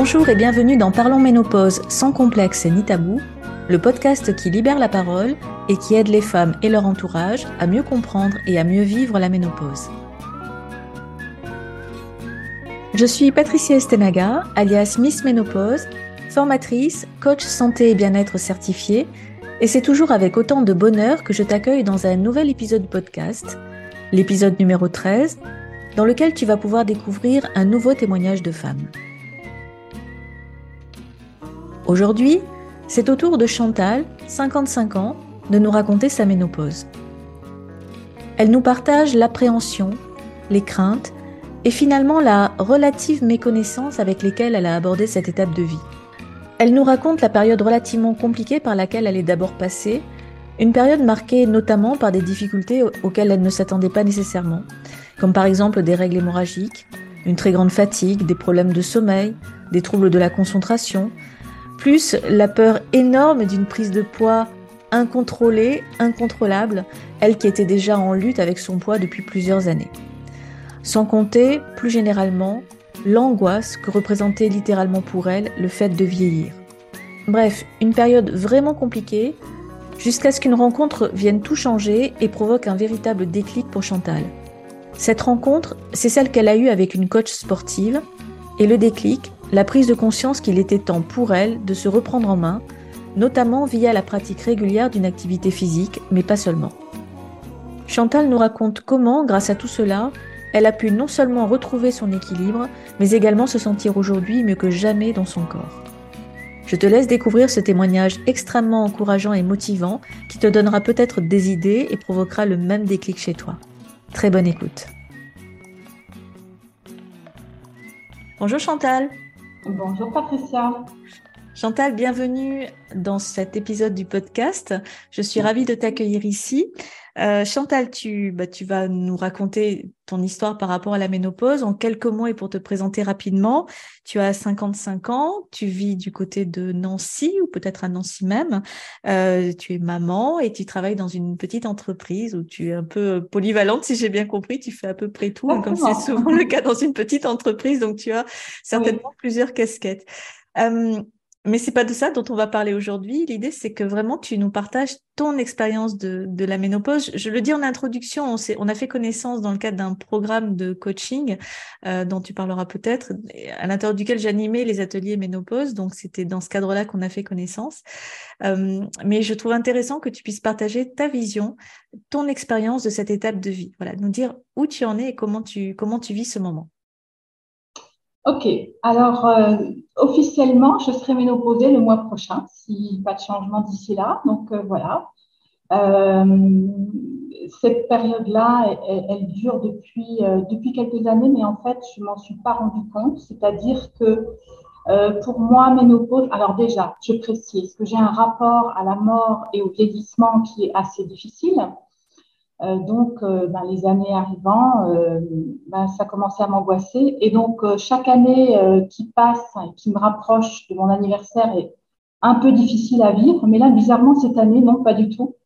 Bonjour et bienvenue dans Parlons Ménopause sans complexe ni tabou, le podcast qui libère la parole et qui aide les femmes et leur entourage à mieux comprendre et à mieux vivre la ménopause. Je suis Patricia Estenaga, alias Miss Ménopause, formatrice, coach santé et bien-être certifiée, et c'est toujours avec autant de bonheur que je t'accueille dans un nouvel épisode podcast, l'épisode numéro 13, dans lequel tu vas pouvoir découvrir un nouveau témoignage de femme. Aujourd'hui, c'est au tour de Chantal, 55 ans, de nous raconter sa ménopause. Elle nous partage l'appréhension, les craintes et finalement la relative méconnaissance avec lesquelles elle a abordé cette étape de vie. Elle nous raconte la période relativement compliquée par laquelle elle est d'abord passée, une période marquée notamment par des difficultés auxquelles elle ne s'attendait pas nécessairement, comme par exemple des règles hémorragiques, une très grande fatigue, des problèmes de sommeil, des troubles de la concentration, plus la peur énorme d'une prise de poids incontrôlée, incontrôlable, elle qui était déjà en lutte avec son poids depuis plusieurs années. Sans compter, plus généralement, l'angoisse que représentait littéralement pour elle le fait de vieillir. Bref, une période vraiment compliquée, jusqu'à ce qu'une rencontre vienne tout changer et provoque un véritable déclic pour Chantal. Cette rencontre, c'est celle qu'elle a eue avec une coach sportive, et le déclic, la prise de conscience qu'il était temps pour elle de se reprendre en main, notamment via la pratique régulière d'une activité physique, mais pas seulement. Chantal nous raconte comment, grâce à tout cela, elle a pu non seulement retrouver son équilibre, mais également se sentir aujourd'hui mieux que jamais dans son corps. Je te laisse découvrir ce témoignage extrêmement encourageant et motivant qui te donnera peut-être des idées et provoquera le même déclic chez toi. Très bonne écoute. Bonjour Chantal. Bonjour Patricia. Chantal, bienvenue dans cet épisode du podcast. Je suis ravie de t'accueillir ici. Euh, Chantal, tu, bah, tu vas nous raconter ton histoire par rapport à la ménopause en quelques mots et pour te présenter rapidement. Tu as 55 ans, tu vis du côté de Nancy ou peut-être à Nancy même. Euh, tu es maman et tu travailles dans une petite entreprise où tu es un peu polyvalente, si j'ai bien compris. Tu fais à peu près tout, hein, comme c'est souvent le cas dans une petite entreprise. Donc, tu as certainement plusieurs casquettes. Euh, mais c'est pas de ça dont on va parler aujourd'hui. L'idée, c'est que vraiment tu nous partages ton expérience de, la ménopause. Je le dis en introduction, on, on a fait connaissance dans le cadre d'un programme de coaching euh, dont tu parleras peut-être, à l'intérieur duquel j'animais les ateliers ménopause. Donc c'était dans ce cadre-là qu'on a fait connaissance. Euh, mais je trouve intéressant que tu puisses partager ta vision, ton expérience de cette étape de vie. Voilà, nous dire où tu en es et comment tu comment tu vis ce moment. Ok, alors euh, officiellement, je serai ménopausée le mois prochain, si pas de changement d'ici là. Donc euh, voilà. Euh, cette période-là, elle, dure depuis, depuis quelques années, mais en fait, je ne m'en suis pas rendu compte. C'est-à-dire que pour moi, ménopause, alors déjà, je précise que j'ai un rapport à la mort et au vieillissement qui est assez difficile. Euh, donc, euh, ben, les années arrivant, euh, ben, ça commençait à m'angoisser. Et donc, chaque année qui passe, qui me rapproche de mon anniversaire est un peu difficile à vivre. Mais là, bizarrement, cette année, non, pas du tout.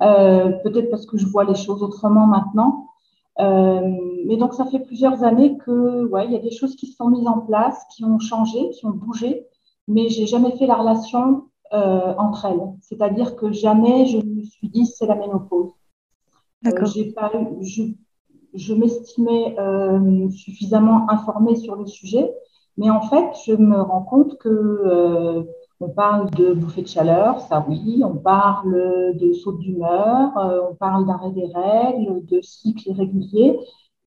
Peut-être parce que je vois les choses autrement maintenant. mais donc, ça fait plusieurs années que, ouais, il y a des choses qui se sont mises en place, qui ont changé, qui ont bougé, mais j'ai jamais fait la relation entre elles. C'est-à-dire que jamais je me suis dit c'est la ménopause. Euh, j'ai pas, je, je m'estimais euh, suffisamment informée sur le sujet, mais en fait, je me rends compte que euh, on parle de bouffée de chaleur, ça oui, on parle de saut d'humeur, on parle d'arrêt des règles, de cycles irréguliers,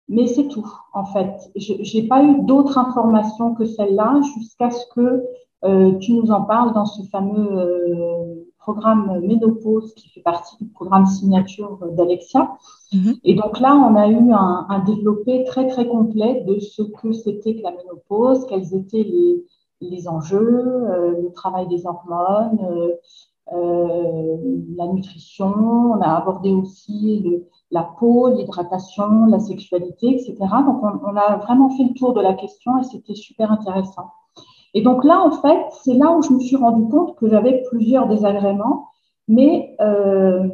mais c'est tout en fait. Je n'ai pas eu d'autres informations que celle-là jusqu'à ce que euh, tu nous en parles dans ce fameux euh, programme Ménopause qui fait partie du programme signature d'Alexia. Mhm. Et donc là, on a eu un, un, développé très très complet de ce que c'était que la ménopause, quels étaient les, les enjeux, euh, le travail des hormones, euh, euh, la nutrition. On a abordé aussi le, la peau, l'hydratation, la sexualité, etc. Donc on, on a vraiment fait le tour de la question et c'était super intéressant. Et donc là, en fait, c'est là où je me suis rendu compte que j'avais plusieurs désagréments, mais euh,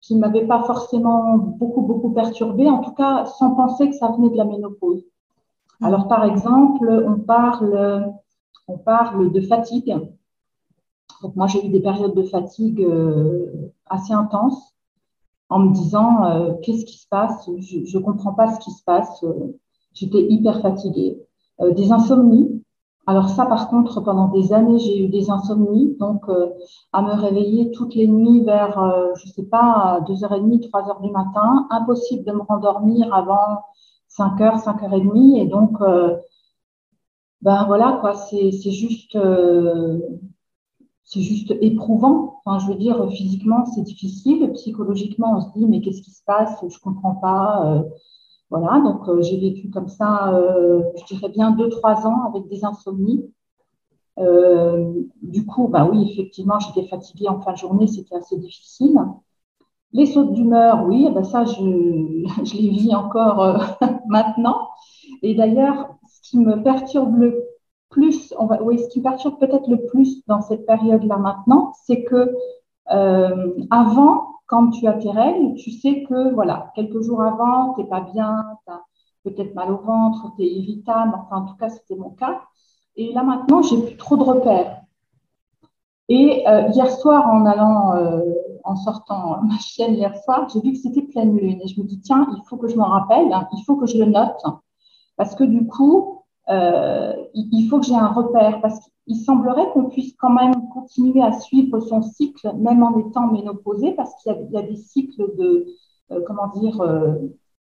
qui ne m'avaient pas forcément beaucoup, beaucoup perturbé, en tout cas sans penser que ça venait de la ménopause. Mmh. Alors, par exemple, on parle, on parle de fatigue. Donc, moi, j'ai eu des périodes de fatigue euh, assez intenses en me disant euh, qu'est-ce qui se passe? Je ne comprends pas ce qui se passe. J'étais hyper fatiguée. Des insomnies. Alors ça, par contre, pendant des années, j'ai eu des insomnies, donc à me réveiller toutes les nuits vers, je ne sais pas, 2h30, 3h du matin, impossible de me rendormir avant 5h, 5h30. Et donc, euh, ben voilà, quoi, c'est juste, euh, c'est juste éprouvant. Enfin, je veux dire, physiquement, c'est difficile. Psychologiquement, on se dit, mais qu'est-ce qui se passe? Je comprends pas. Euh, voilà, donc j'ai vécu comme ça, je dirais bien 2-3 ans avec des insomnies. du coup, bah oui, effectivement, j'étais fatiguée en fin de journée, c'était assez difficile. Les sautes d'humeur, oui, eh ben ça, je, les vis encore euh, maintenant. Et d'ailleurs, ce qui me perturbe le plus, on oui, ce qui me perturbe peut-être le plus dans cette période-là maintenant, c'est que euh, avant, quand tu as tes règles, tu sais que, voilà, quelques jours avant, tu n'es pas bien, tu as peut-être mal au ventre, tu es irritable, enfin, en tout cas, c'était mon cas. Et là, maintenant, j'ai plus trop de repères. Et euh, hier soir, en allant, euh, en sortant ma chienne hier soir, j'ai vu que c'était pleine lune. Et je me dis, tiens, il faut que je m'en rappelle, il faut que je le note. Parce que du coup, euh, il faut que j'ai un repère. Parce qu'il semblerait qu'on puisse quand même continuer à suivre son cycle, même en étant ménopausé, parce qu'il y, a des cycles de, comment dire,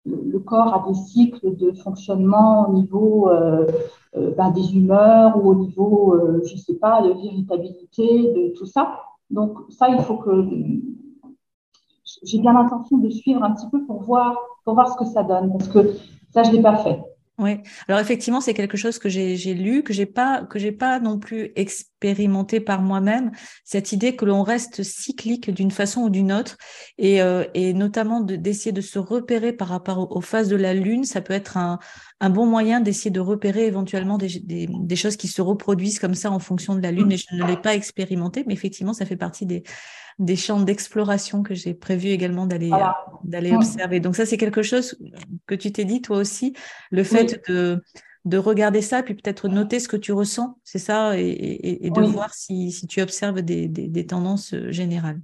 le corps a des cycles de fonctionnement au niveau euh, euh, ben, des humeurs ou au niveau, euh, je ne sais pas, de l'irritabilité, de tout ça. Donc ça, il faut que j'ai bien l'intention de suivre un petit peu pour voir, pour voir ce que ça donne, parce que ça, je ne l'ai pas fait. Oui, alors effectivement, c'est quelque chose que j'ai lu, que j'ai pas, que j'ai pas non plus expérimenté par moi-même. Cette idée que l'on reste cyclique d'une façon ou d'une autre, et, euh, et notamment d'essayer de, se repérer par rapport aux, phases de la lune, ça peut être un, un bon moyen d'essayer de repérer éventuellement des, des, des, choses qui se reproduisent comme ça en fonction de la lune. Et je ne l'ai pas expérimenté, mais effectivement, ça fait partie des, des champs d'exploration que j'ai prévu également d'aller d'aller observer. Donc ça, c'est quelque chose que tu t'es dit toi aussi, le fait de de regarder ça, puis peut-être noter ce que tu ressens, c'est ça, et, de voir si, si, tu observes des, des, tendances euh, générales.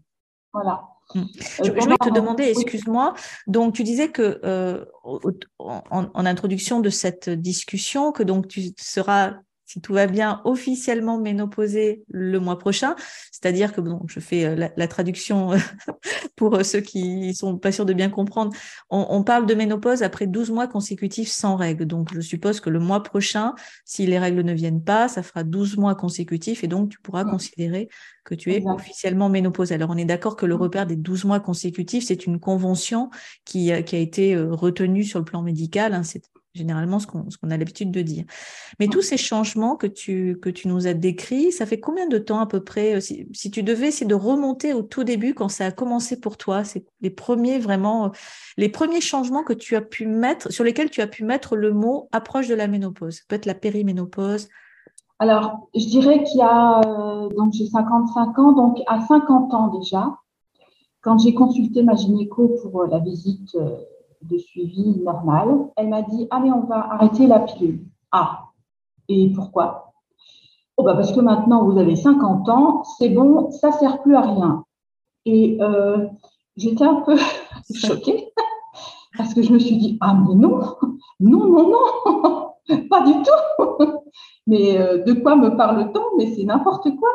Voilà. Mmh. Je, je, voulais te demander, excuse-moi, donc tu disais que euh, en, en, introduction de cette discussion, que donc tu seras si tout va bien, officiellement ménopausée le mois prochain. C'est-à-dire que, bon, je fais euh, la, traduction euh, pour euh, ceux qui sont pas sûrs de bien comprendre. On, parle de ménopause après 12 mois consécutifs sans règles. Donc, je suppose que le mois prochain, si les règles ne viennent pas, ça fera 12 mois consécutifs et donc tu pourras considérer que tu es officiellement ménopausée. Alors, on est d'accord que le repère des 12 mois consécutifs, c'est une convention qui, qui a été retenue sur le plan médical. Hein, c'est généralement ce qu'on a l'habitude de dire. Mais tous ces changements que tu, que tu nous as décrits, ça fait combien de temps à peu près euh, si, si, tu devais essayer de remonter au tout début, quand ça a commencé pour toi, c'est les premiers vraiment, euh, les premiers changements que tu as pu mettre, sur lesquels tu as pu mettre le mot approche de la ménopause, peut-être la périménopause? Alors, je dirais qu'il y a, euh, donc j'ai 55 ans, donc à 50 ans déjà, quand j'ai consulté ma gynéco pour la visite de suivi normal. Elle m'a dit Allez, on va arrêter la pilule. Ah, et pourquoi? Oh bah Parce que maintenant, vous avez 50 ans, c'est bon, ça ne sert plus à rien. Et euh, j'étais un peu choquée parce que je me suis dit Ah, mais non, non, non, non, pas du tout. Mais euh, de quoi me parle-t-on? Mais c'est n'importe quoi.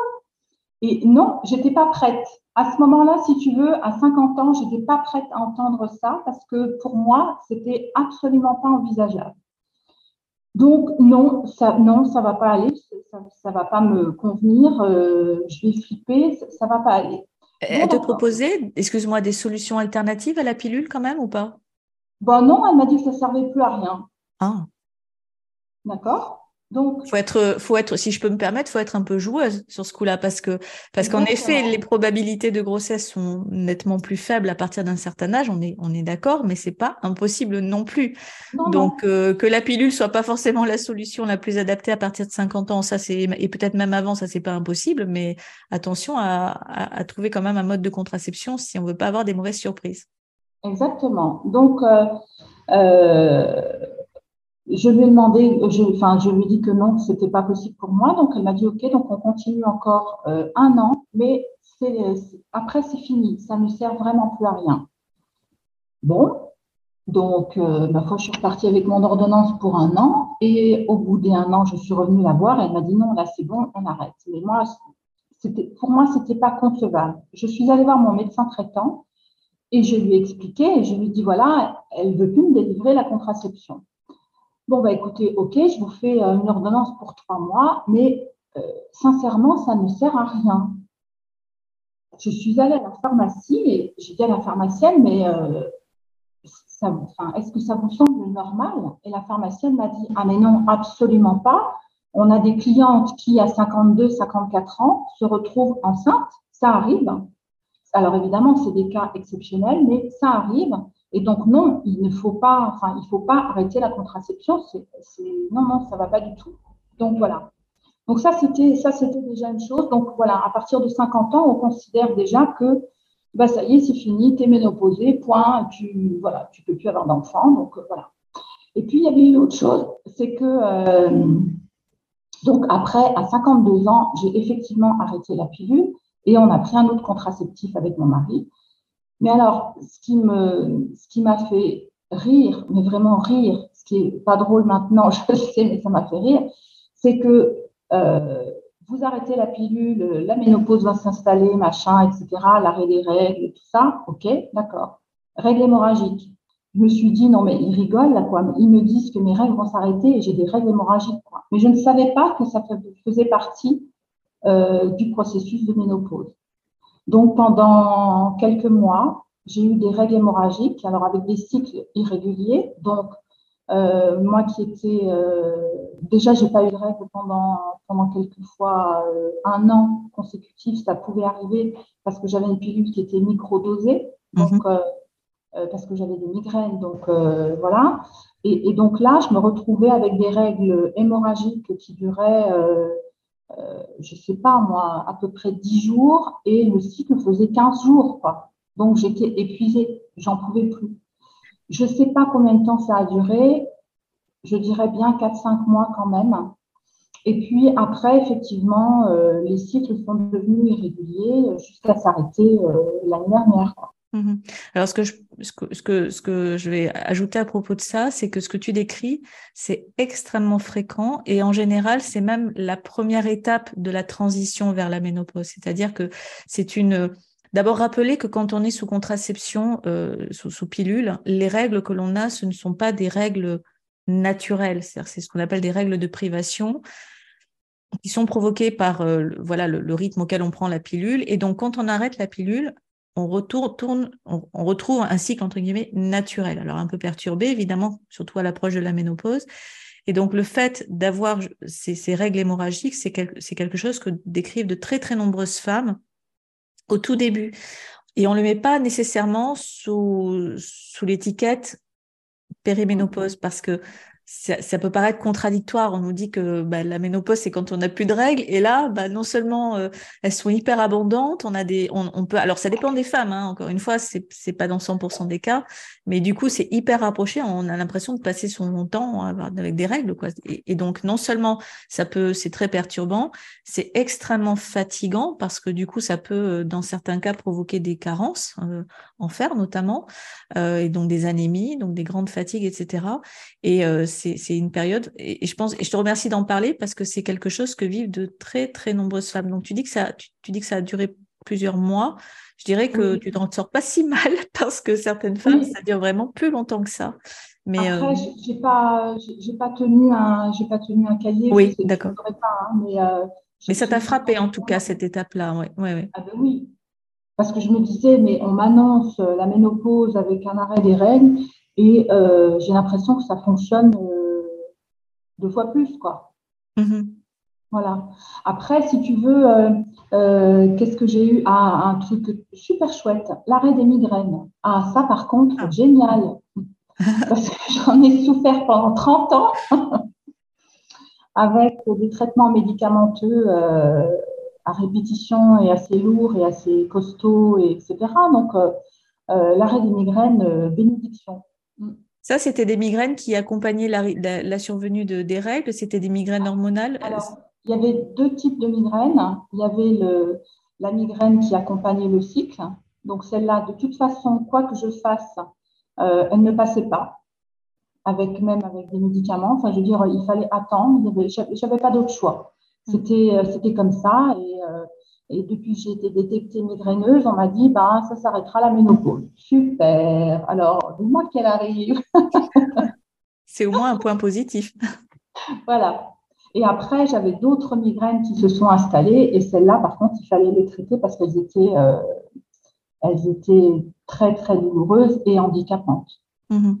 Et non, j'étais pas prête à ce moment-là, si tu veux, à 50 ans, je n'étais pas prête à entendre ça parce que pour moi, c'était absolument pas envisageable. Donc non, ça non, ça va pas aller, ça, ne va pas me convenir, euh, je vais flipper, ça, ne va pas aller. Elle te proposait, excuse-moi, des solutions alternatives à la pilule quand même ou pas? Bon non, elle m'a dit que ça servait plus à rien. Ah. D'accord? Donc, faut être, faut être, si je peux me permettre, faut être un peu joueuse sur ce coup-là, parce que, parce qu'en effet, les probabilités de grossesse sont nettement plus faibles à partir d'un certain âge. On est, on est d'accord, mais c'est pas impossible non plus. Donc, euh, que la pilule soit pas forcément la solution la plus adaptée à partir de 50 ans, ça c'est, et peut-être même avant, ça c'est pas impossible, mais attention à, à, trouver quand même un mode de contraception si on veut pas avoir des mauvaises surprises. Exactement. Donc, euh, euh je lui ai demandé, je, enfin, je lui ai dit que non, c'était pas possible pour moi. Donc, elle m'a dit, OK, donc on continue encore euh, un an, mais après, c'est fini. Ça ne sert vraiment plus à rien. Bon, donc, euh, ma foi, je suis repartie avec mon ordonnance pour un an. Et au bout d'un an, je suis revenue la voir. Elle m'a dit, non, là, c'est bon, on arrête. Mais moi, pour moi, c'était pas concevable. Je suis allée voir mon médecin traitant et je lui ai expliqué et je lui ai dit, voilà, elle veut plus me délivrer la contraception. Bon, bah écoutez, ok, je vous fais euh, une ordonnance pour trois mois, mais euh, sincèrement, ça ne sert à rien. Je suis allée à la pharmacie et j'ai dit à la pharmacienne, mais euh, est-ce que ça vous semble normal? Et la pharmacienne m'a dit, ah mais non, absolument pas. On a des clientes qui, à 52, 54 ans, se retrouvent enceintes. Ça arrive. Alors évidemment, c'est des cas exceptionnels, mais ça arrive. Et donc, non, il ne faut pas, arrêter la contraception. Non, non, ça va pas du tout. Donc, voilà. Donc, ça, c'était, déjà une chose. Donc, voilà, à partir de 50 ans, on considère déjà que, bah, ça y est, c'est fini, tu es ménopausé, point, tu, voilà, tu peux plus avoir d'enfant. Donc, euh, voilà. Et puis, il y avait une autre chose, c'est que, euh, donc, après, à 52 ans, j'ai effectivement arrêté la pilule et on a pris un autre contraceptif avec mon mari. Mais alors, ce qui m'a fait rire, mais vraiment rire, ce qui est pas drôle maintenant, je le sais, mais ça m'a fait rire, c'est que euh, vous arrêtez la pilule, la ménopause va s'installer, machin, etc., l'arrêt des règles, tout ça, ok, d'accord. Règles hémorragiques. Je me suis dit, non, mais ils rigolent, là, quoi. Ils me disent que mes règles vont s'arrêter et j'ai des règles hémorragiques, quoi. Mais je ne savais pas que ça faisait partie euh, du processus de ménopause. Donc, pendant quelques mois, j'ai eu des règles hémorragiques, alors avec des cycles irréguliers. Donc, euh, moi qui étais euh, déjà, j'ai pas eu de règles pendant pendant quelques fois euh, un an consécutif, ça pouvait arriver parce que j'avais une pilule qui était microdosée, donc mhm. euh, euh, parce que j'avais des migraines, donc voilà. Et, et, donc là, je me retrouvais avec des règles hémorragiques qui duraient euh, je sais pas moi, à peu près 10 jours et le cycle faisait 15 jours. Quoi. Donc j'étais épuisée, j'en pouvais plus. Je sais pas combien de temps ça a duré, je dirais bien 4-5 mois quand même. Et puis après, effectivement, euh, les cycles sont devenus irréguliers jusqu'à s'arrêter euh, l'année dernière. Mmh Alors, ce que, je, vais ajouter à propos de ça, c'est que ce que tu décris, c'est extrêmement fréquent et en général, c'est même la première étape de la transition vers la ménopause. C'est-à-dire que c'est une. D'abord, rappeler que quand on est sous contraception, euh, sous, pilule, les règles que l'on a, ce ne sont pas des règles naturelles. C'est ce qu'on appelle des règles de privation qui sont provoquées par euh, voilà le, rythme auquel on prend la pilule. Et donc, quand on arrête la pilule, on, retourne, on, retrouve un cycle entre guillemets naturel. Alors un peu perturbé, évidemment, surtout à l'approche de la ménopause. Et donc le fait d'avoir ces, règles hémorragiques, c'est quelque chose que décrivent de très très nombreuses femmes au tout début. Et on ne le met pas nécessairement sous, sous l'étiquette périménopause parce que ça, peut paraître contradictoire. On nous dit que bah, la ménopause, c'est quand on n'a plus de règles. Et là, bah, non seulement euh, elles sont hyper abondantes, on a des, on, peut, alors ça dépend des femmes. Hein, encore une fois, c'est c'est pas dans 100% des cas, mais du coup, c'est hyper rapproché. On a l'impression de passer son temps avec des règles, quoi. Et, donc, non seulement ça peut, c'est très perturbant, c'est extrêmement fatigant parce que du coup, ça peut, euh, dans certains cas, provoquer des carences euh, en fer notamment, et donc des anémies, donc des grandes fatigues, etc. Et c'est une période, et, je pense, et je te remercie d'en parler parce que c'est quelque chose que vivent de très très nombreuses femmes. Donc tu dis que ça, tu, dis que ça a duré plusieurs mois. Je dirais que tu t'en sors pas si mal parce que certaines femmes, ça dure vraiment plus longtemps que ça. Mais Après, euh... j'ai pas, j'ai pas tenu un, j'ai pas tenu un cahier. Oui, d'accord. Hein, mais, euh, mais ça t'a frappé en tout cas cette étape-là, ouais, ouais, ouais. Ah ben oui, parce que je me disais, mais on m'annonce la ménopause avec un arrêt des règles et euh, j'ai l'impression que ça fonctionne euh, deux fois plus, quoi. Mm-hmm. Voilà. Après, si tu veux, euh, qu'est-ce que j'ai eu? Ah, un truc super chouette, l'arrêt des migraines. Ah, ça, par contre, ah. génial. Parce que j'en ai souffert pendant 30 ans avec des traitements médicamenteux à répétition et assez lourds et assez costauds, et etc. Donc, l'arrêt des migraines, bénédiction. Ça, c'était des migraines qui accompagnaient la, survenue de, des règles. C'était des migraines hormonales. Alors, il y avait deux types de migraines. Il y avait le, la migraine qui accompagnait le cycle. Donc celle-là, de toute façon, quoi que je fasse, euh, elle ne passait pas, avec même avec des médicaments. Enfin, je veux dire, il fallait attendre. Je n'avais pas d'autre choix. C'était euh, c'était comme ça. Et, euh, et depuis que j'ai été détectée migraineuse, on m'a dit, ben, ça s'arrêtera la ménopause. Super. Alors, moins qu'elle arrive. C'est au moins un point positif. voilà. Et après, j'avais d'autres migraines qui se sont installées et celles-là, par contre, il fallait les traiter parce qu'elles étaient, euh, elles étaient très, très douloureuses et handicapantes. Mhm.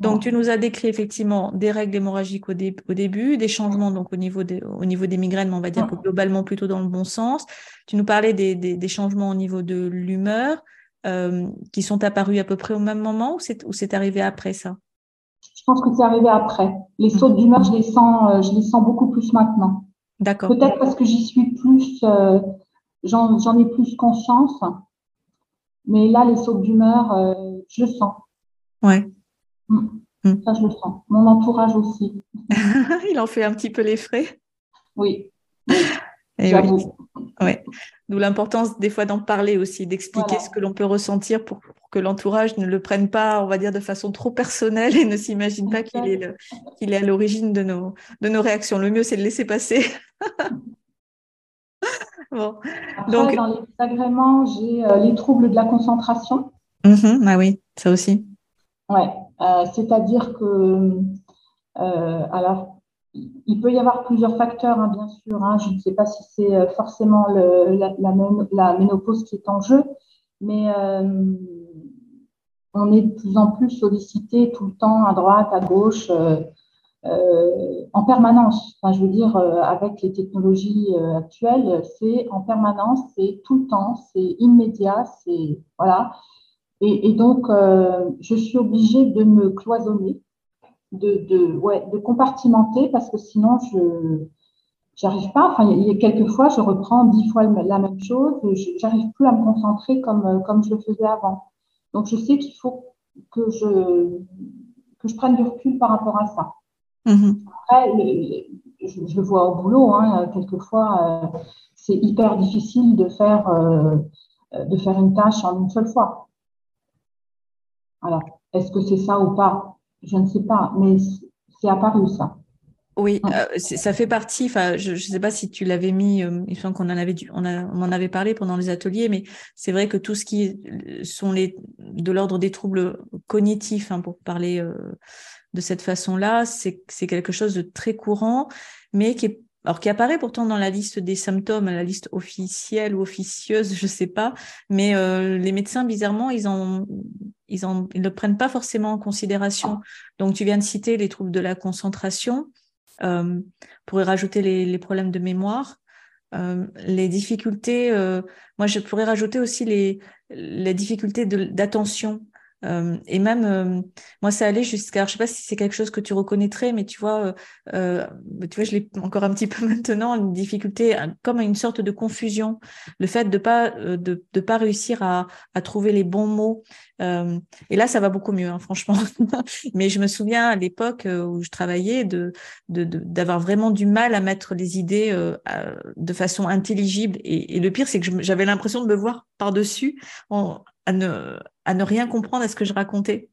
Donc, tu nous as décrit effectivement des règles hémorragiques au, début, des changements donc au niveau, des, au niveau des migraines, mais on va dire que globalement plutôt dans le bon sens. Tu nous parlais des, des, changements au niveau de l'humeur euh, qui sont apparus à peu près au même moment ou c'est arrivé après ça? Je pense que c'est arrivé après. Les sauts mmh. d'humeur, je, les sens, euh, je les sens beaucoup plus maintenant. D'accord. Peut-être parce que j'y suis plus, euh, j'en ai plus conscience. Mais là, les sauts d'humeur, je sens. Ouais. Mm. Mm. Ça, je le sens. Mon entourage aussi. Il en fait un petit peu les frais. Oui. Et oui. Ouais. D'où l'importance des fois d'en parler aussi, d'expliquer ce que l'on peut ressentir pour, que l'entourage ne le prenne pas, on va dire, de façon trop personnelle et ne s'imagine pas qu'il est, qu'il est à l'origine de nos, de nos réactions. Le mieux, c'est de laisser passer. bon. Donc... dans les agréments, j'ai euh, les troubles de la concentration. Mm-hmm. ah oui, ça aussi. Ouais. Euh, c'est-à-dire que, euh, alors, il peut y avoir plusieurs facteurs, hein, bien sûr. Hein. je ne sais pas si c'est euh, forcément la, ménopause qui est en jeu, mais on est de plus en plus sollicité tout le temps, à droite, à gauche, en permanence. Enfin, je veux dire, avec les technologies actuelles, c'est en permanence, c'est tout le temps, c'est immédiat, c'est voilà. Et, donc, euh, je suis obligée de me cloisonner, de, de, ouais, de compartimenter parce que sinon, je n'arrive pas. Enfin, il y a quelques fois, je reprends dix fois la même chose. Je n'arrive plus à me concentrer comme, comme je le faisais avant. Donc, je sais qu'il faut que je, que je prenne du recul par rapport à ça. Mm-hmm. Après, je, le vois au boulot, hein, quelquefois, euh, c'est hyper difficile de faire, euh, de faire une tâche en une seule fois. Alors, est-ce que c'est ça ou pas? Je ne sais pas, mais c'est apparu ça. Oui, euh, ça fait partie. Enfin, je ne sais pas si tu l'avais mis. Euh, il semble qu'on en avait, on, en avait parlé pendant les ateliers, mais c'est vrai que tout ce qui sont les de l'ordre des troubles cognitifs, hein, pour parler euh, de cette façon-là, c'est quelque chose de très courant, mais qui est alors qui apparaît pourtant dans la liste des symptômes, la liste officielle ou officieuse, je ne sais pas, mais les médecins bizarrement ils en ils, ne le prennent pas forcément en considération. Donc, tu viens de citer les troubles de la concentration, euh, pourrait rajouter les, problèmes de mémoire, euh, les difficultés. Euh, moi, je pourrais rajouter aussi les, les difficultés d'attention. Euh, et même, euh, moi, ça allait jusqu'à, je sais pas si c'est quelque chose que tu reconnaîtrais, mais tu vois, euh, tu vois, je l'ai encore un petit peu maintenant, une difficulté, comme une sorte de confusion, le fait de pas de, de pas réussir à, à trouver les bons mots. et là, ça va beaucoup mieux, hein, franchement. mais je me souviens à l'époque où je travaillais de d'avoir de, vraiment du mal à mettre les idées de façon intelligible. Et, et le pire, c'est que j'avais l'impression de me voir par-dessus à ne, à ne rien comprendre à ce que je racontais.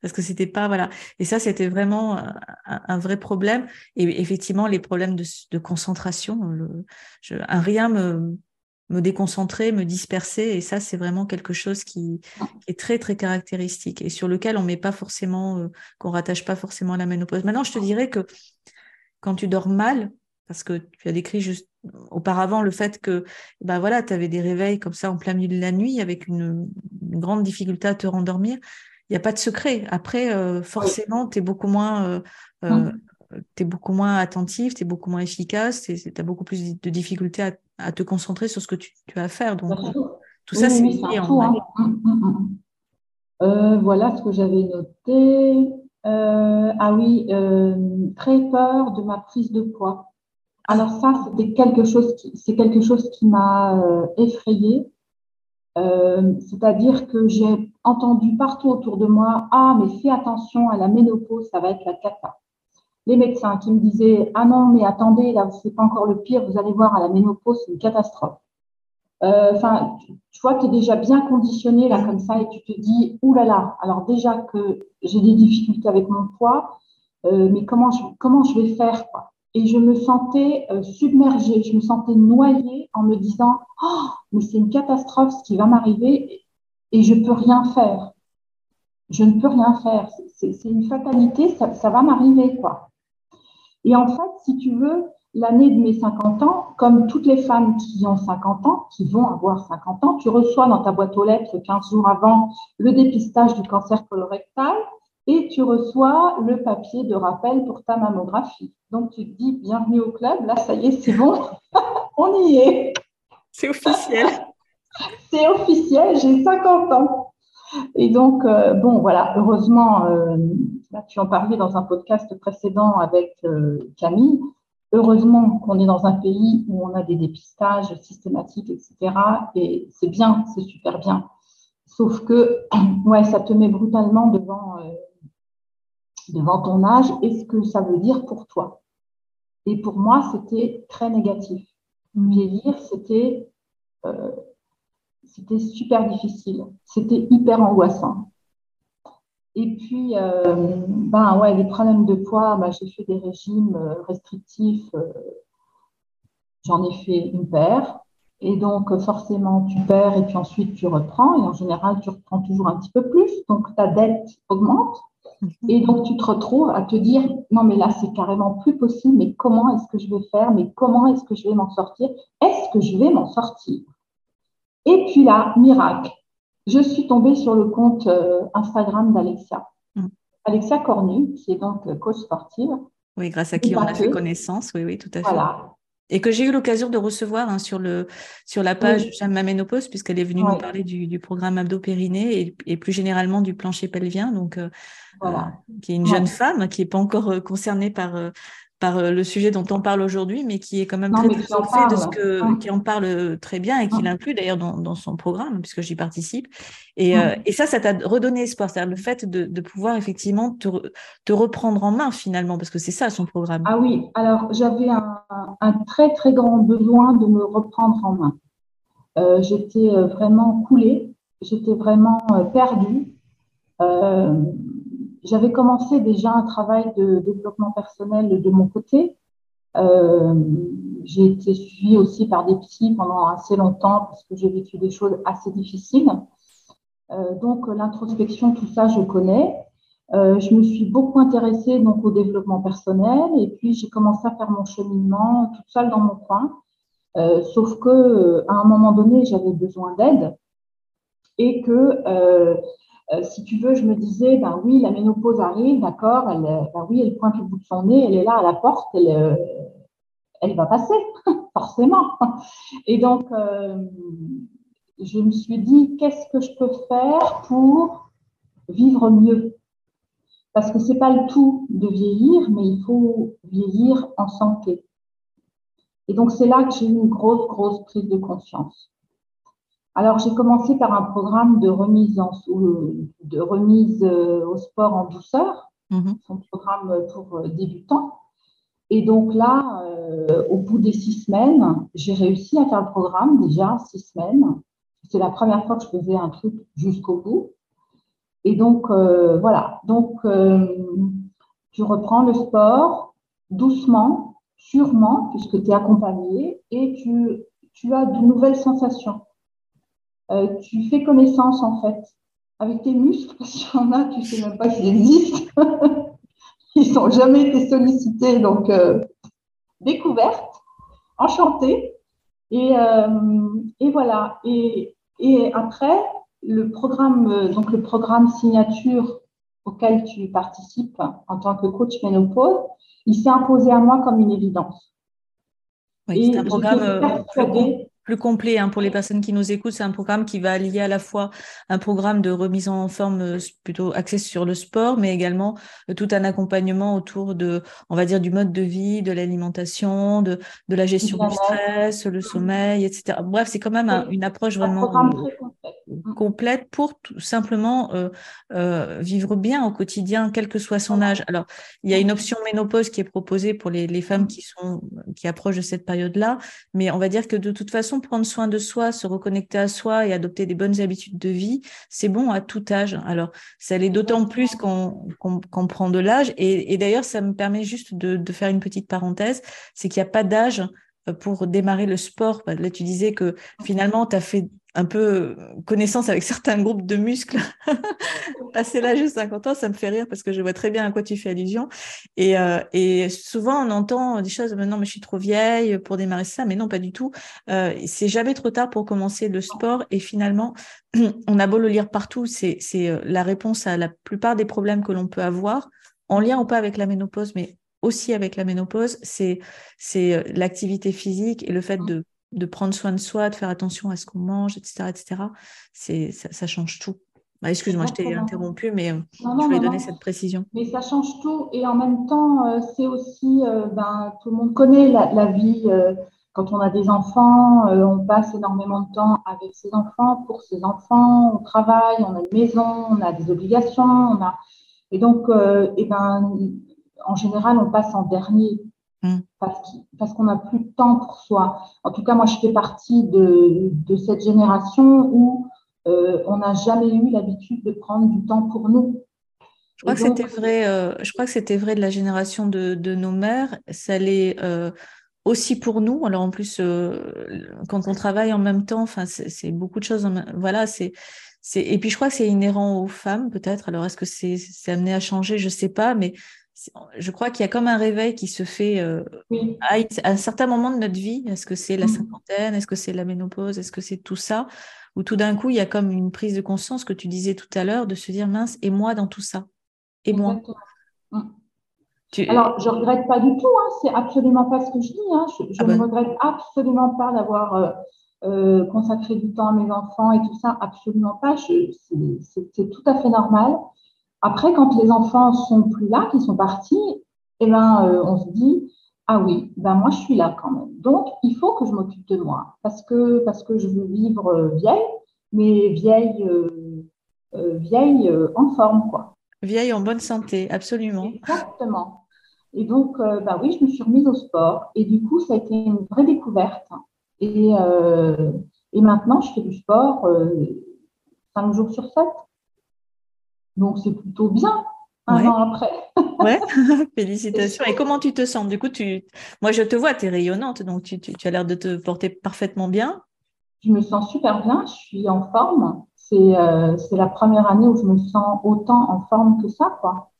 Parce que c'était pas, voilà. Et ça, c'était vraiment un, vrai problème. Et effectivement, les problèmes de, de concentration, un rien me, me déconcentrer, me disperser. Et ça, c'est vraiment quelque chose qui, est très, très caractéristique et sur lequel on met pas forcément, euh, qu'on rattache pas forcément à la ménopause. Maintenant, je te dirais que quand tu dors mal, parce que tu as décrit juste auparavant le fait que ben voilà, tu avais des réveils comme ça en plein milieu de la nuit avec une, grande difficulté à te rendormir. Il n'y a pas de secret. Après, euh, forcément, tu es beaucoup moins euh, euh es beaucoup moins attentif, tu es beaucoup moins efficace, tu as beaucoup plus de difficultés à, te concentrer sur ce que tu, as à faire. Donc, tout ça, c'est lié hein. hum, hum, hum, Voilà ce que j'avais noté. ah oui, très peur de ma prise de poids. Alors ça, c'était quelque chose qui, c'est quelque chose qui m'a euh, effrayée C'est-à-dire que j'ai entendu partout autour de moi Ah, mais fais attention à la ménopause, ça va être la cata. Les médecins qui me disaient Ah non, mais attendez, là, c'est pas encore le pire, vous allez voir, à la ménopause, c'est une catastrophe. Enfin, tu, vois, tu es déjà bien conditionné là comme ça et tu te dis Ouh là là, alors déjà que j'ai des difficultés avec mon poids, mais comment je, comment je vais faire quoi? Et je me sentais euh, submergée, je me sentais noyée en me disant oh, mais c'est une catastrophe ce qui va m'arriver et je peux rien faire. Je ne peux rien faire. C'est une fatalité, ça, ça va m'arriver quoi. Et en fait, si tu veux, l'année de mes 50 ans, comme toutes les femmes qui ont 50 ans, qui vont avoir 50 ans, tu reçois dans ta boîte aux lettres 15 jours avant le dépistage du cancer colorectal, et tu reçois le papier de rappel pour ta mammographie. Donc tu te dis bienvenue au club, là ça y est, c'est bon, on y est. C'est officiel. c'est officiel, j'ai 50 ans. Et donc, euh, bon, voilà, heureusement, euh, là, tu en parlais dans un podcast précédent avec euh, Camille, heureusement qu'on est dans un pays où on a des dépistages systématiques, etc. Et c'est bien, c'est super bien. Sauf que, ouais, ça te met brutalement devant devant ton âge et ce que ça veut dire pour toi. Et pour moi, c'était très négatif. Mm. Vieillir, c'était euh, c'était super difficile. C'était hyper angoissant. Et puis, euh, ben ouais, les problèmes de poids, ben, j'ai fait des régimes euh, restrictifs. J'en ai fait une paire. Et donc, forcément, tu perds et puis ensuite tu reprends. Et en général, tu reprends toujours un petit peu plus. Donc, ta dette augmente. Et donc, tu te retrouves à te dire, non, mais là, c'est carrément plus possible, mais comment est-ce que je vais faire, mais comment est-ce que je vais m'en sortir? Est-ce que je vais m'en sortir? Et puis là, miracle, je suis tombée sur le compte euh, Instagram d'Alexia. Mm. Alexia Cornu, qui est donc euh, coach sportive. Oui, grâce à qui on a fait connaissance, oui, oui, tout à fait. Voilà et que j'ai eu l'occasion de recevoir hein, sur, le, sur la page oui. J'aime ma ménopause, puisqu'elle est venue nous parler du, programme abdo-périnée et, plus généralement du plancher pelvien, donc, euh, voilà. Euh, qui est une jeune femme qui n'est pas encore euh, concernée par, par euh, le sujet dont on parle aujourd'hui, mais qui est quand même très, très de ce que, qui en parle très bien et qui l'inclut d'ailleurs dans, son programme, puisque j'y participe. Et, euh, et, ça, ça t'a redonné espoir, c'est-à-dire le fait de, de, pouvoir effectivement te, te, reprendre en main finalement, parce que c'est ça son programme. Ah oui, alors j'avais un, un, très très grand besoin de me reprendre en main. Euh, j'étais vraiment coulée, j'étais vraiment perdue. Euh, j'avais commencé déjà un travail de développement personnel de mon côté. Euh, j'ai été suivie aussi par des psys pendant assez longtemps parce que j'ai vécu des choses assez difficiles. Euh, donc l'introspection, tout ça, je connais. Euh, je me suis beaucoup intéressée donc au développement personnel et puis j'ai commencé à faire mon cheminement toute seule dans mon coin. Sauf que à un moment donné, j'avais besoin d'aide et que euh, euh, si tu veux, je me disais, ben oui, la ménopause arrive, d'accord, elle, euh, ben oui, elle pointe le bout de son nez, elle est là à la porte, elle, euh, va passer, forcément. Et donc, je me suis dit, qu'est-ce que je peux faire pour vivre mieux? Parce que c'est pas le tout de vieillir, mais il faut vieillir en santé. Et donc, c'est là que j'ai eu une grosse, grosse prise de conscience. Alors, j'ai commencé par un programme de remise, en, de remise euh, au sport en douceur, mmh son programme pour euh, débutants. Et donc là, euh, au bout des six semaines, j'ai réussi à faire le programme déjà, six semaines. C'est la première fois que je faisais un truc jusqu'au bout. Et donc, voilà. Donc, tu reprends le sport doucement, sûrement, puisque tu es accompagné, et tu, tu as de nouvelles sensations. Euh, tu fais connaissance en fait avec tes muscles, parce qu'il y en a, tu ne sais même pas qu'ils existent. Ils n'ont jamais été sollicités, donc euh, découverte, enchantée. Et, euh, et voilà. Et, et, après, le programme, donc le programme signature auquel tu participes en tant que coach ménopause, il s'est imposé à moi comme une évidence. Oui, c'est un programme plus complet hein, pour les personnes qui nous écoutent. C'est un programme qui va allier à la fois un programme de remise en forme euh, plutôt axé sur le sport, mais également euh, tout un accompagnement autour de, on va dire, du mode de vie, de l'alimentation, de, de la gestion du stress, le sommeil, etc. Bref, c'est quand même une approche vraiment mm. complète pour tout simplement euh, vivre bien au quotidien, quel que soit son âge. Alors, il y a une option ménopause qui est proposée pour les, les femmes qui sont qui approchent de cette période-là, mais on va dire que de toute façon prendre soin de soi, se reconnecter à soi et adopter des bonnes habitudes de vie, c'est bon à tout âge. Alors, ça l'est d'autant plus qu'on prend de l'âge. Et, d'ailleurs, ça me permet juste de, faire une petite parenthèse, c'est qu'il n'y a pas d'âge euh, pour démarrer le sport. Là, tu disais que finalement, tu as fait un peu connaissance avec certains groupes de muscles. Passer l'âge de 50 ans, ça me fait rire parce que je vois très bien à quoi tu fais allusion. Et, euh, et souvent, on entend des choses, non, mais je suis trop vieille pour démarrer ça, mais non, pas du tout. Euh, c'est jamais trop tard pour commencer le sport. Et finalement, on a beau le lire partout, c'est euh, la réponse à la plupart des problèmes que l'on peut avoir, en lien ou pas avec la ménopause, mais aussi avec la ménopause, c'est l'activité physique et le fait de de prendre soin de soi, de faire attention à ce qu'on mange, etc., etc. C'est ça, change tout. Bah, excuse-moi, je t'ai interrompu, mais euh, je voulais donner cette précision. Mais ça change tout, et en même temps, euh, c'est aussi, euh, ben, tout le monde connaît la, vie. quand on a des enfants, on passe énormément de temps avec ses enfants, pour ses enfants, on travaille, on a une maison, on a des obligations, on a, et donc, et ben, en général, on passe en dernier. Mm. Parce, qu'on n'a plus de temps pour soi. En tout cas, moi, je fais partie de, cette génération où euh, on n'a jamais eu l'habitude de prendre du temps pour nous. Je crois, que c'était vrai, euh, je crois que c'était vrai de la génération de, nos mères. Ça l'est euh, aussi pour nous. Alors en plus, quand on travaille en même temps, c'est beaucoup de choses. voilà, c'est et puis je crois que c'est inhérent aux femmes peut-être. Alors est-ce que c'est amené à changer? Je sais pas, mais je crois qu'il y a comme un réveil qui se fait euh, à, un certain moment de notre vie. Est-ce que c'est la mm. cinquantaine? Est-ce que c'est la ménopause? Est-ce que c'est tout ça? Où tout d'un coup, il y a comme une prise de conscience que tu disais tout à l'heure, de se dire mince, et moi dans tout ça? Et moi? Mm. Alors, je ne regrette pas du tout, hein, c'est absolument pas ce que je dis. Hein. Je, ah ne ben. regrette absolument pas d'avoir euh, euh, consacré du temps à mes enfants et tout ça, absolument pas. C'est tout à fait normal. Après, quand les enfants sont plus là, qu'ils sont partis, eh ben, euh, on se dit, ah oui, ben moi je suis là quand même. Donc, il faut que je m'occupe de moi parce que, parce que je veux vivre euh, vieille, mais vieille, euh, vieille en forme, quoi. Vieille en bonne santé, absolument. Exactement. Et donc, bah oui, je me suis remise au sport et du coup, ça a été une vraie découverte. Et, et maintenant, je fais du sport cinq jours sur sept. Donc, c'est plutôt bien un an après. ouais, félicitations. Et comment tu te sens? Du coup, tu... moi, je te vois, tu es rayonnante, donc tu, tu, as l'air de te porter parfaitement bien. Je me sens super bien, je suis en forme. C'est euh, la première année où je me sens autant en forme que ça, quoi.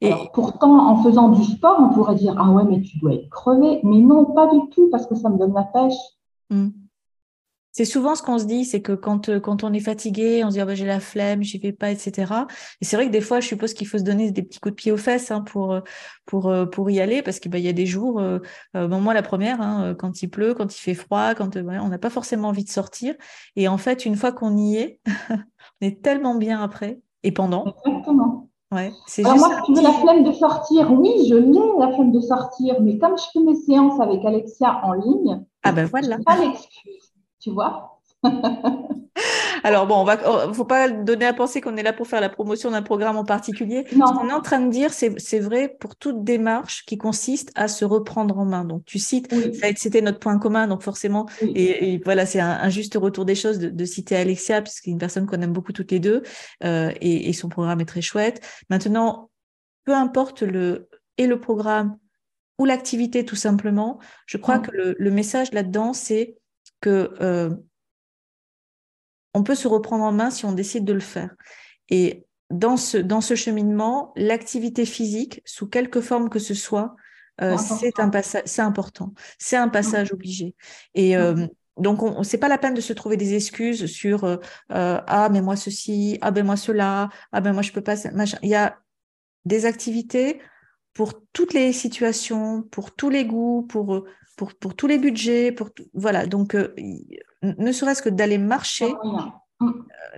Et pourtant, en faisant du sport, on pourrait dire Ah ouais, mais tu dois être crevé. Mais non, pas du tout, parce que ça me donne la pêche. Hmm. C'est souvent ce qu'on se dit, c'est que quand, euh, quand on est fatigué, on se dit bah, j'ai la flemme, j'y vais pas, etc. Et c'est vrai que des fois, je suppose qu'il faut se donner des petits coups de pied aux fesses hein, pour, euh, pour, euh, pour y aller, parce qu'il bah, y a des jours, euh, moi la première, hein, quand il pleut, quand il fait froid, quand on n'a pas forcément envie de sortir. Et en fait, une fois qu'on y est, on est tellement bien après et pendant. Exactement. Ouais, c'est Alors moi, tu veux la flemme de sortir, oui, je l'ai la flemme de sortir, mais comme je fais mes séances avec Alexia en ligne, ah ben voilà. pas l'excuse tu vois? Alors bon, on va, oh, faut pas donner à penser qu'on est là pour faire la promotion d'un programme en particulier. Ce qu'on est en train de dire, c'est vrai pour toute démarche qui consiste à se reprendre en main. Donc tu cites, c'était notre point commun, donc forcément, et, voilà, c'est un, juste retour des choses de, citer Alexia, puisqu'il est une personne qu'on aime beaucoup toutes les deux, euh, et, son programme est très chouette. Maintenant, peu importe le et le programme ou l'activité tout simplement, je crois que le, le message là-dedans, c'est que euh, on peut se reprendre en main si on décide de le faire. Et dans ce, dans ce cheminement, l'activité physique, sous quelque forme que ce soit, euh, c'est un passage, c'est important. C'est un passage obligé. Et euh, donc, on, c'est pas la peine de se trouver des excuses sur ah mais moi ceci, ah ben moi cela, ah ben moi je peux pas. Machin. Il y a des activités pour toutes les situations, pour tous les goûts, pour pour, pour tous les budgets, pour voilà. Donc, euh, ne serait-ce que d'aller marcher, euh,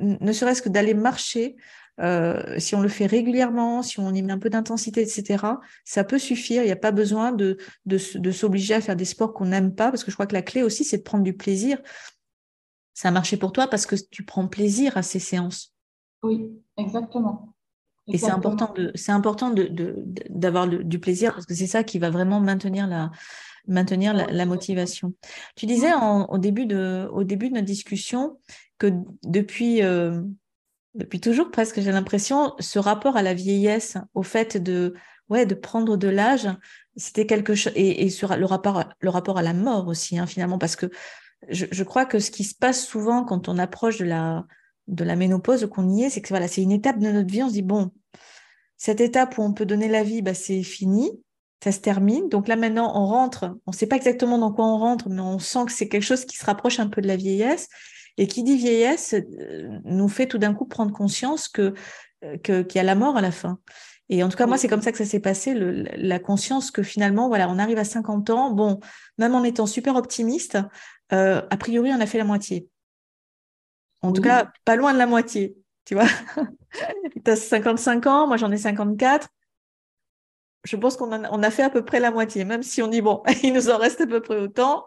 ne serait-ce que d'aller marcher, euh, si on le fait régulièrement, si on y met un peu d'intensité, etc., ça peut suffire. Il n'y a pas besoin de, de, de s'obliger à faire des sports qu'on n'aime pas, parce que je crois que la clé aussi, c'est de prendre du plaisir. Ça a marché pour toi parce que tu prends plaisir à ces séances. Oui, exactement. Et c'est important de, c'est important de, d'avoir du plaisir parce que c'est ça qui va vraiment maintenir la, maintenir la, motivation. Tu disais au début de, au début de notre discussion que depuis, euh, depuis toujours presque, j'ai l'impression, ce rapport à la vieillesse, au fait de, ouais, de prendre de l'âge, c'était quelque chose, et, et sur le rapport, le rapport à la mort aussi, hein, finalement, parce que je, je, crois que ce qui se passe souvent quand on approche de la, de la ménopause, qu'on y est, c'est que voilà, c'est une étape de notre vie, on se dit, bon, cette étape où on peut donner la vie, bah, c'est fini, ça se termine. Donc là, maintenant, on rentre, on ne sait pas exactement dans quoi on rentre, mais on sent que c'est quelque chose qui se rapproche un peu de la vieillesse. Et qui dit vieillesse euh, nous fait tout d'un coup prendre conscience que euh, qu'il y a la mort à la fin. Et en tout cas, moi, c'est comme ça que ça s'est passé, le, la conscience que finalement, voilà, on arrive à 50 ans, bon, même en étant super optimiste, euh, a priori, on a fait la moitié. En tout cas, pas loin de la moitié, tu vois. tu as 55 ans, moi j'en ai 54. Je pense qu'on a, a fait à peu près la moitié, même si on dit, bon, il nous en reste à peu près autant.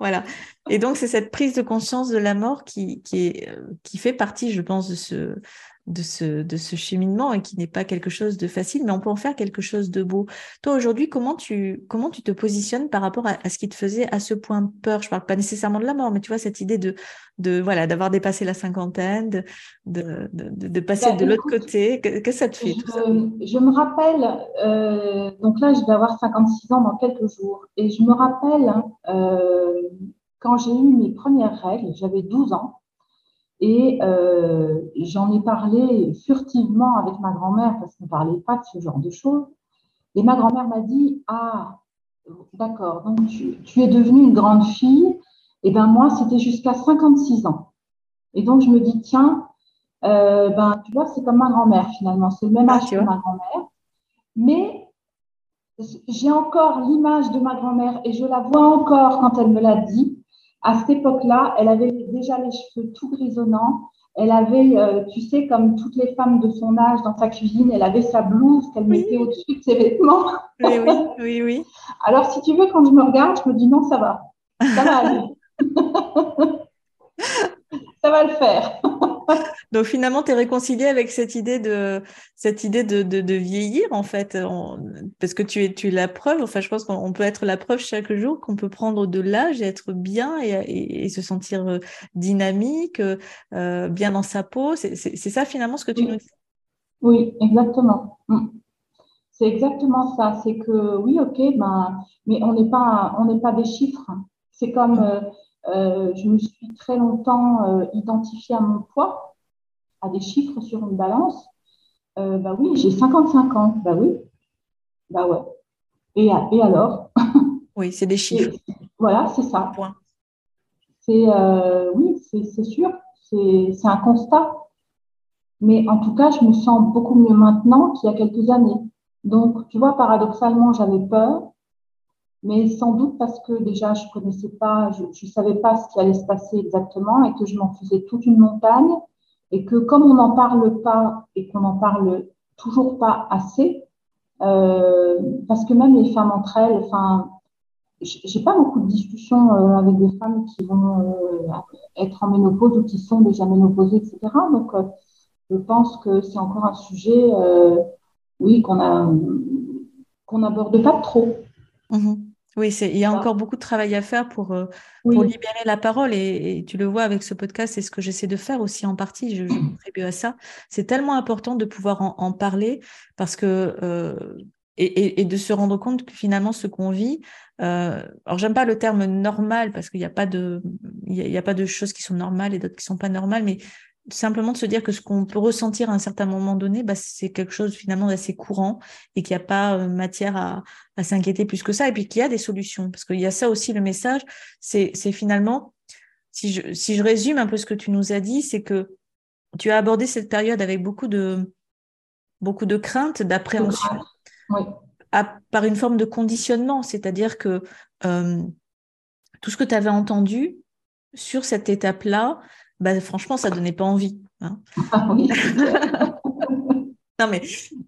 Voilà. Et donc, c'est cette prise de conscience de la mort qui, qui, euh, qui fait partie, je pense, de ce, de ce, de ce cheminement et qui n'est pas quelque chose de facile, mais on peut en faire quelque chose de beau. Toi, aujourd'hui, comment tu, comment tu te positionnes par rapport à, ce qui te faisait à ce point peur? Je parle pas nécessairement de la mort, mais tu vois, cette idée de, de voilà, d'avoir dépassé la cinquantaine, de, de, de, passer bah, de l'autre côté. Qu'est-ce que ça te fait je, je me rappelle, euh, donc là, je vais avoir 56 ans dans quelques jours, et je me rappelle euh, quand j'ai eu mes premières règles, j'avais 12 ans. Et euh, j'en ai parlé furtivement avec ma grand-mère parce qu'on ne parlait pas de ce genre de choses. Et ma grand-mère m'a dit Ah, d'accord, donc tu, es devenue une grande fille. Et bien moi, c'était jusqu'à 56 ans. Et donc je me dis Tiens, euh, ben, tu vois, c'est comme ma grand-mère finalement, c'est le même âge que ma grand-mère. Mais j'ai encore l'image de ma grand-mère et je la vois encore quand elle me l'a dit. À cette époque-là, elle avait déjà les cheveux tout grisonnants. Elle avait, euh, tu sais, comme toutes les femmes de son âge dans sa cuisine, elle avait sa blouse qu'elle mettait au-dessus de ses vêtements. Oui, oui, oui, oui. Alors, si tu veux, quand je me regarde, je me dis non, ça va. Ça va aller. ça va le faire. Donc finalement, tu es réconcilié avec cette idée de cette idée de, de, vieillir en fait, parce que tu es tu es la preuve. Enfin, je pense qu'on peut être la preuve chaque jour qu'on peut prendre de l'âge et être bien et, et, se sentir euh, dynamique, euh, bien dans sa peau. C'est ça finalement ce que tu nous dis? Oui, exactement. Mm. C'est exactement ça. C'est que oui, ok, ben, mais on n'est pas on n'est pas des chiffres. C'est comme mm. Euh, je me suis très longtemps identifiée à mon poids à des chiffres sur une balance, euh, bah oui, j'ai 55 ans. Bah oui. Bah ouais. Et, et alors? Oui, c'est des chiffres. voilà, c'est ça. C'est euh, oui, c'est sûr. C'est un constat. Mais en tout cas, je me sens beaucoup mieux maintenant qu'il y a quelques années. Donc, tu vois, paradoxalement, j'avais peur, mais sans doute parce que déjà, je connaissais pas, je ne savais pas ce qui allait se passer exactement et que je m'en faisais toute une montagne et que comme on n'en parle pas et qu'on n'en parle toujours pas assez, euh, parce que même les femmes entre elles, enfin, j'ai pas beaucoup de discussions euh, avec des femmes qui vont euh, être en ménopause ou qui sont déjà ménopausées, etc. Donc, je pense que c'est encore un sujet, oui, qu'on a qu'on n'aborde pas trop. Mmh oui, il y a encore beaucoup de travail à faire pour, euh, pour libérer la parole et, tu le vois avec ce podcast, c'est ce que j'essaie de faire aussi en partie, je, contribue à ça. C'est tellement important de pouvoir en, parler parce que euh, et, et, de se rendre compte que finalement ce qu'on vit, euh, alors j'aime pas le terme normal parce qu'il n'y a pas de il y a, pas de choses qui sont normales et d'autres qui sont pas normales, mais simplement de se dire que ce qu'on peut ressentir à un certain moment donné, bah, c'est quelque chose finalement d'assez courant et qu'il n'y a pas euh, matière à, à s'inquiéter plus que ça. Et puis qu'il y a des solutions. Parce qu'il y a ça aussi, le message, c'est finalement, si je, si je résume un peu ce que tu nous as dit, c'est que tu as abordé cette période avec beaucoup de, beaucoup de crainte, d'appréhension, par une forme de conditionnement, c'est-à-dire que euh, tout ce que tu avais entendu sur cette étape-là, bah, franchement, ça donnait pas envie. Hein. Ah non, mais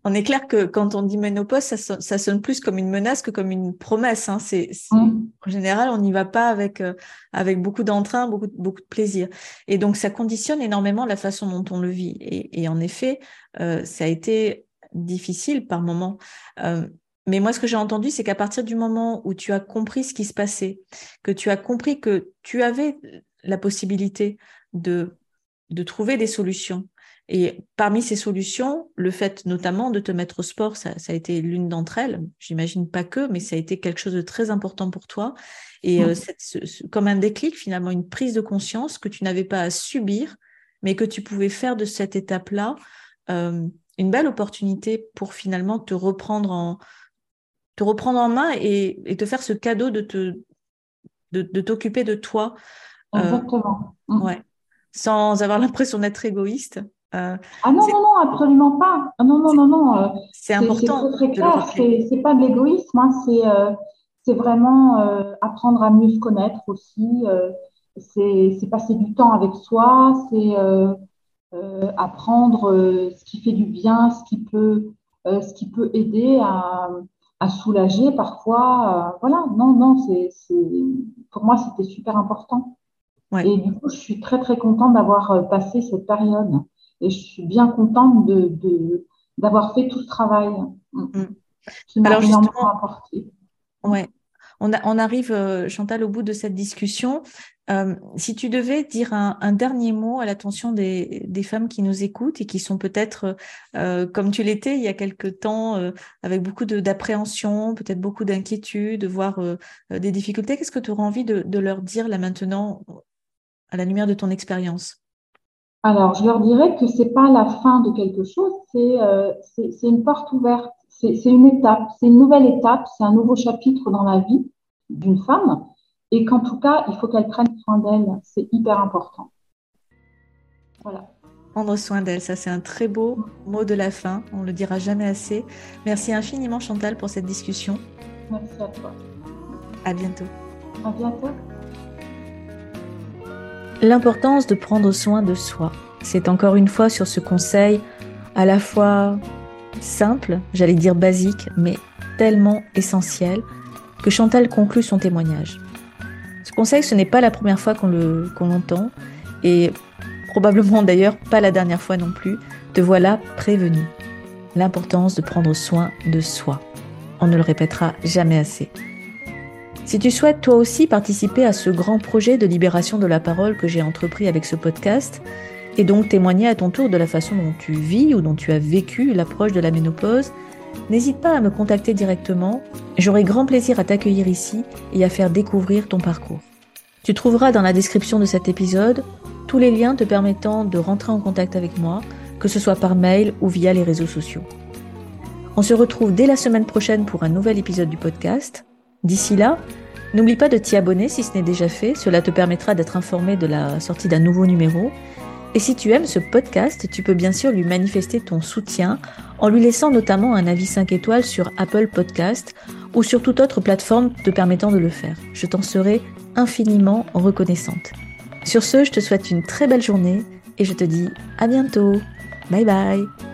on est clair que quand on dit ménopause, ça, sonne, plus comme une menace que comme une promesse. Hein. C'est, mm. En général, on n'y va pas avec, euh, avec beaucoup d'entrain, beaucoup, beaucoup de plaisir. Et donc, ça conditionne énormément la façon dont on le vit. Et, en effet, euh, ça a été difficile par moments. Euh, mais moi, ce que j'ai entendu, c'est qu'à partir du moment où tu as compris ce qui se passait, que tu as compris que tu avais la possibilité de, de trouver des solutions, et parmi ces solutions, le fait notamment de te mettre au sport, ça, a été l'une d'entre elles. J'imagine pas que, mais ça a été quelque chose de très important pour toi. Et euh, comme un déclic, finalement, une prise de conscience que tu n'avais pas à subir, mais que tu pouvais faire de cette étape-là euh, une belle opportunité pour finalement te reprendre en, te reprendre en main et, te faire ce cadeau de te de, t'occuper de toi. Euh, Exactement. Mm. ouais. Sans avoir l'impression d'être égoïste. Euh, ah non, non, non, absolument pas. Ah non, non, non, non. Euh, c'est important. C'est très clair. C'est pas de l'égoïsme, hein. c'est vraiment apprendre à mieux se connaître aussi. c'est passer du temps avec soi, c'est apprendre ce qui fait du bien, ce qui peut, ce qui peut aider à, à soulager parfois. voilà, non, non, c'est pour moi, c'était super important. Et du coup, je suis très, très contente d'avoir passé cette période et je suis bien contente de, d'avoir fait tout ce travail. Mm. Mm. Alors justement, apporté. Ouais. On, on arrive, euh, Chantal, au bout de cette discussion. Euh, si tu devais dire un, dernier mot à l'attention des, des, femmes qui nous écoutent et qui sont peut-être, euh, comme tu l'étais il y a quelque temps, avec beaucoup d'appréhension, peut-être beaucoup d'inquiétude, voire des difficultés, qu'est-ce que tu aurais envie de, de, leur dire là maintenant, à la lumière de ton expérience alors, je leur dirais que c'est pas la fin de quelque chose, c'est euh, une porte ouverte, c'est une étape, c'est une nouvelle étape, c'est un nouveau chapitre dans la vie d'une femme, et qu'en tout cas, il faut qu'elle prenne soin d'elle, c'est hyper important. Voilà. Prendre soin d'elle, ça c'est un très beau mot de la fin, on ne le dira jamais assez. Merci infiniment Chantal pour cette discussion. Merci à toi. À bientôt. À bientôt. L'importance de prendre soin de soi. C'est encore une fois sur ce conseil à la fois simple, j'allais dire basique, mais tellement essentiel que Chantal conclut son témoignage. Ce conseil, ce n'est pas la première fois qu'on l'entend et probablement d'ailleurs pas la dernière fois non plus. Te voilà prévenu. L'importance de prendre soin de soi. On ne le répétera jamais assez. Si tu souhaites toi aussi participer à ce grand projet de libération de la parole que j'ai entrepris avec ce podcast, et donc témoigner à ton tour de la façon dont tu vis ou dont tu as vécu l'approche de la ménopause, n'hésite pas à me contacter directement. J'aurai grand plaisir à t'accueillir ici et à faire découvrir ton parcours. Tu trouveras dans la description de cet épisode tous les liens te permettant de rentrer en contact avec moi, que ce soit par mail ou via les réseaux sociaux. On se retrouve dès la semaine prochaine pour un nouvel épisode du podcast. D'ici là, n'oublie pas de t'y abonner si ce n'est déjà fait, cela te permettra d'être informé de la sortie d'un nouveau numéro. Et si tu aimes ce podcast, tu peux bien sûr lui manifester ton soutien en lui laissant notamment un avis 5 étoiles sur Apple Podcast ou sur toute autre plateforme te permettant de le faire. Je t'en serai infiniment reconnaissante. Sur ce, je te souhaite une très belle journée et je te dis à bientôt. Bye bye